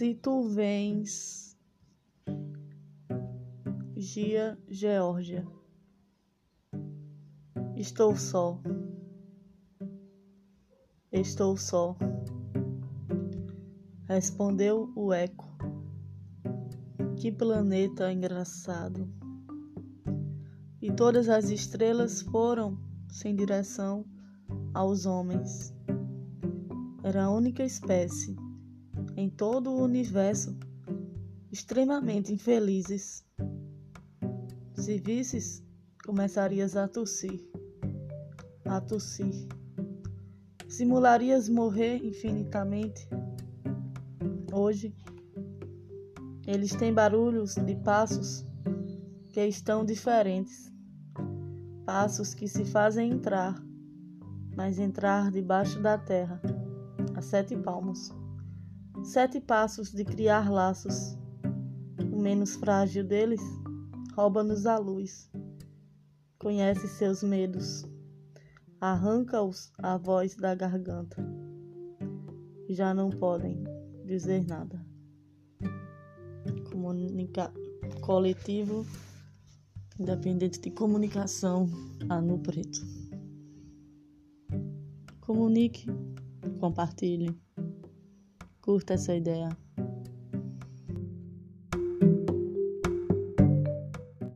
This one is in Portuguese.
Se tu vens, Gia Geórgia, estou só, estou só, respondeu o eco. Que planeta engraçado! E todas as estrelas foram sem direção aos homens. Era a única espécie em todo o universo extremamente infelizes. Se visses, começarias a tossir, a tossir. Simularias morrer infinitamente. Hoje, eles têm barulhos de passos que estão diferentes. Passos que se fazem entrar, mas entrar debaixo da terra, a sete palmos. Sete passos de criar laços. O menos frágil deles rouba-nos a luz. Conhece seus medos. Arranca-os a voz da garganta. Já não podem dizer nada. Comunica coletivo independente de comunicação no preto. Comunique, compartilhe. Curta essa ideia.